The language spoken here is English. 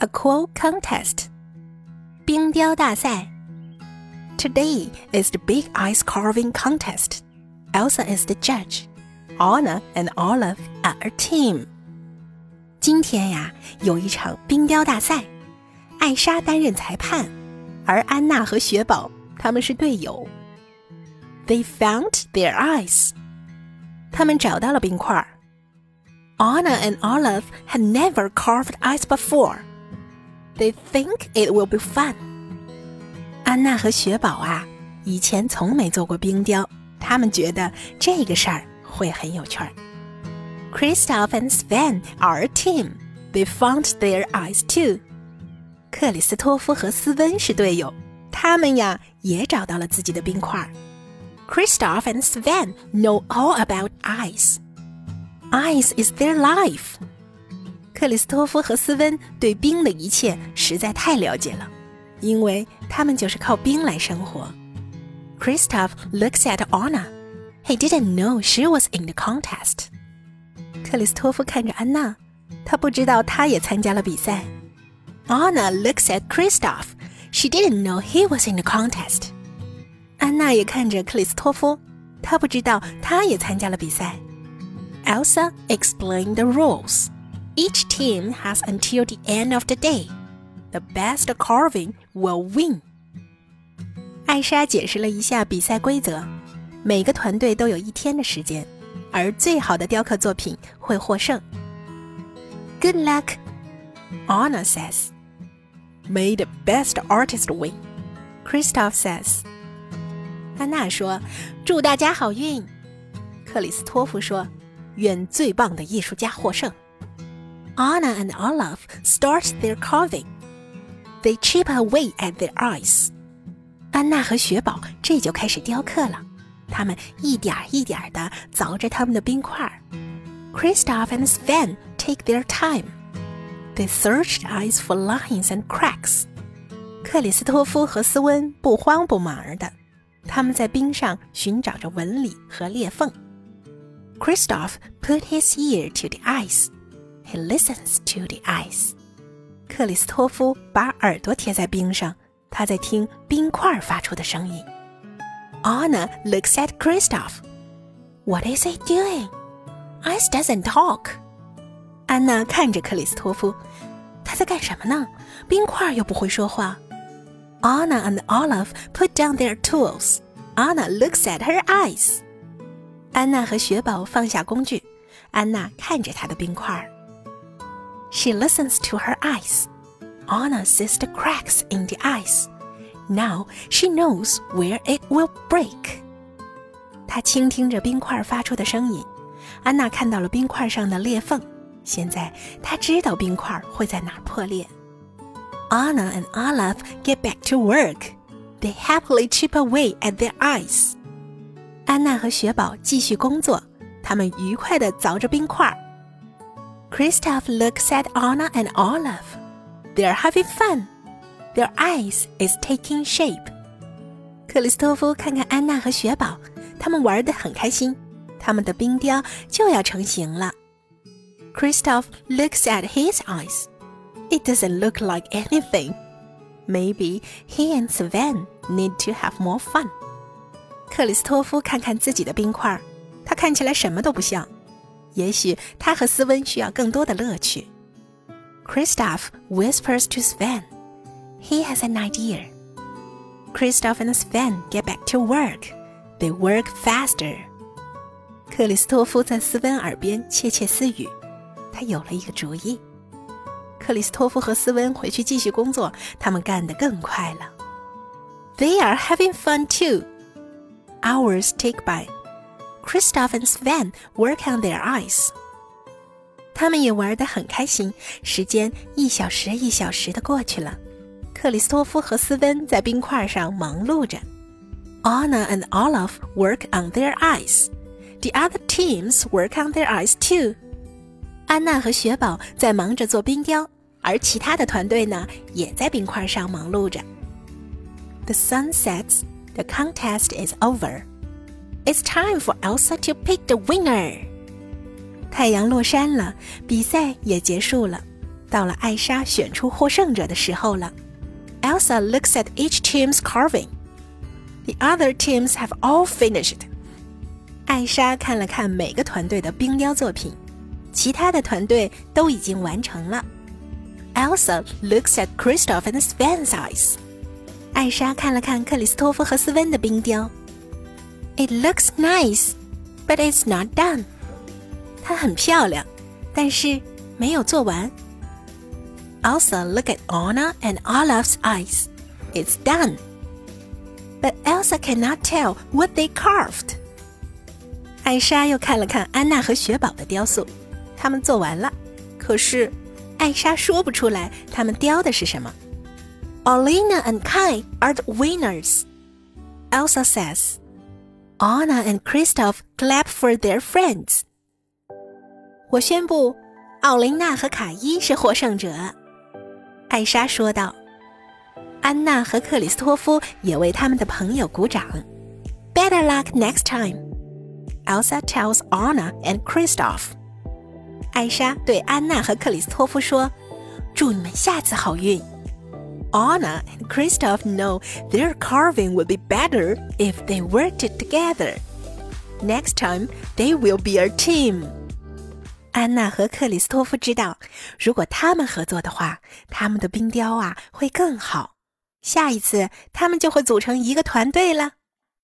A quote contest. 冰雕大赛. Today is the big ice carving contest. Elsa is the judge. Anna and Olaf are a team. 今天呀，有一场冰雕大赛，艾莎担任裁判，而安娜和雪宝他们是队友。They found their ice. 他们找到了冰块。Anna and Olaf had never carved ice before. They think it will be fun. 安娜和雪宝啊，以前从没做过冰雕，他们觉得这个事儿会很有趣儿。Kristoff and Sven are a team. They found their ice too. 克里斯托夫和斯温是队友，他们呀也找到了自己的冰块。Kristoff and Sven know all about ice. Ice is their life. 克里斯托夫和斯温对冰的一切实在太了解了，因为他们就是靠冰来生活。Kristoff looks at Anna. He didn't know she was in the contest. 克里斯托夫看着安娜，他不知道她也参加了比赛。Anna looks at Kristoff. She didn't know he was in the contest. 安娜也看着克里斯托夫，她不知道他也参加了比赛。Elsa explained the rules. Each team has until the end of the day. The best carving will win. 艾莎解释了一下比赛规则，每个团队都有一天的时间，而最好的雕刻作品会获胜。Good luck, Anna says. May the best artist win, Kristoff says. 安娜说：“祝大家好运。”克里斯托夫说：“愿最棒的艺术家获胜。” Anna and Olaf start their carving. They chip away at their ice. 安娜和雪宝这就开始雕刻了，他们一点一点地凿着他们的冰块。Kristoff and Sven take their time. They search the ice for lines and cracks. 克里斯托夫和斯温不慌不忙的，他们在冰上寻找着纹理和裂缝。Kristoff put his ear to the ice. He listens to the ice. 克里斯托夫把耳朵贴在冰上，他在听冰块发出的声音。Anna looks at Kristoff. What is he doing? Ice doesn't talk. 安娜看着克里斯托夫，他在干什么呢？冰块又不会说话。Anna and Olaf put down their tools. Anna looks at her ice. 安娜和雪宝放下工具，安娜看着她的冰块。 She listens to her ice. Anna sees the cracks in the ice. Now she knows where it will break. 她倾听着冰块发出的声音，安娜看到了冰块上的裂缝。现在她知道冰块会在哪儿破裂。Anna and Olaf get back to work. They happily chip away at their ice. 安娜和雪宝继续工作，他们愉快地凿着冰块。 Kristoff looks at Anna and Olaf. They're having fun. Their ice is taking shape. 克里斯托夫看看安娜和雪宝，他们玩得很开心，他们的冰雕就要成型了。Kristoff looks at his eyes. It doesn't look like anything. Maybe he and Sven need to have more fun. 克里斯托夫看看自己的冰块，他看起来什么都不像。 也许他和斯温需要更多的乐趣。Kristoff whispers to Sven, "He has an idea." Kristoff and Sven get back to work. They work faster. 克里斯托夫在斯温耳边窃窃私语，他有了一个主意。克里斯托夫和斯温回去继续工作，他们干得更快了。They are having fun too. Hours take by. Kristoff and Sven work on their ice. 他们也玩得很开心，时间一小时一小时的过去了。克里斯托夫和斯温在冰块上忙碌着。Anna and Olaf work on their ice. The other teams work on their ice too. 安娜和雪宝在忙着做冰雕，而其他的团队呢，也在冰块上忙碌着。The sun sets. The contest is over. It's time for Elsa to pick the winner. 太阳落山了，比赛也结束了。 到了艾莎选出获胜者的时候了。Elsa looks at each team's carving. The other teams have all finished. 艾莎看了看每个团队的冰雕作品，其他的团队都已经完成了。Elsa looks at Christoph and Sven's eyes. 艾莎看了看克里斯托夫和斯温的冰雕。 it looks nice, but it's not done. 它很漂亮，但是没有做完。Elsa, look at Anna and Olaf's eyes. It's done. But Elsa cannot tell what they carved. 艾莎又看了看安娜和雪宝的雕塑，他们做完了，可是艾莎说不出来他们雕的是什么。Olina and Kai are the winners, Elsa says. Anna and Christoph clap for their friends. 我宣布，奥琳娜和卡伊是获胜者。艾莎说道。安娜和克里斯托夫也为他们的朋友鼓掌。Better luck next time. Elsa tells Anna and Christoph. 艾莎对安娜和克里斯托夫说：“祝你们下次好运。” Anna and Christoph know their carving would be better if they worked it together. Next time, they will be a team. 安娜和克里斯托夫知道，如果他们合作的话，他们的冰雕啊会更好。下一次，他们就会组成一个团队了。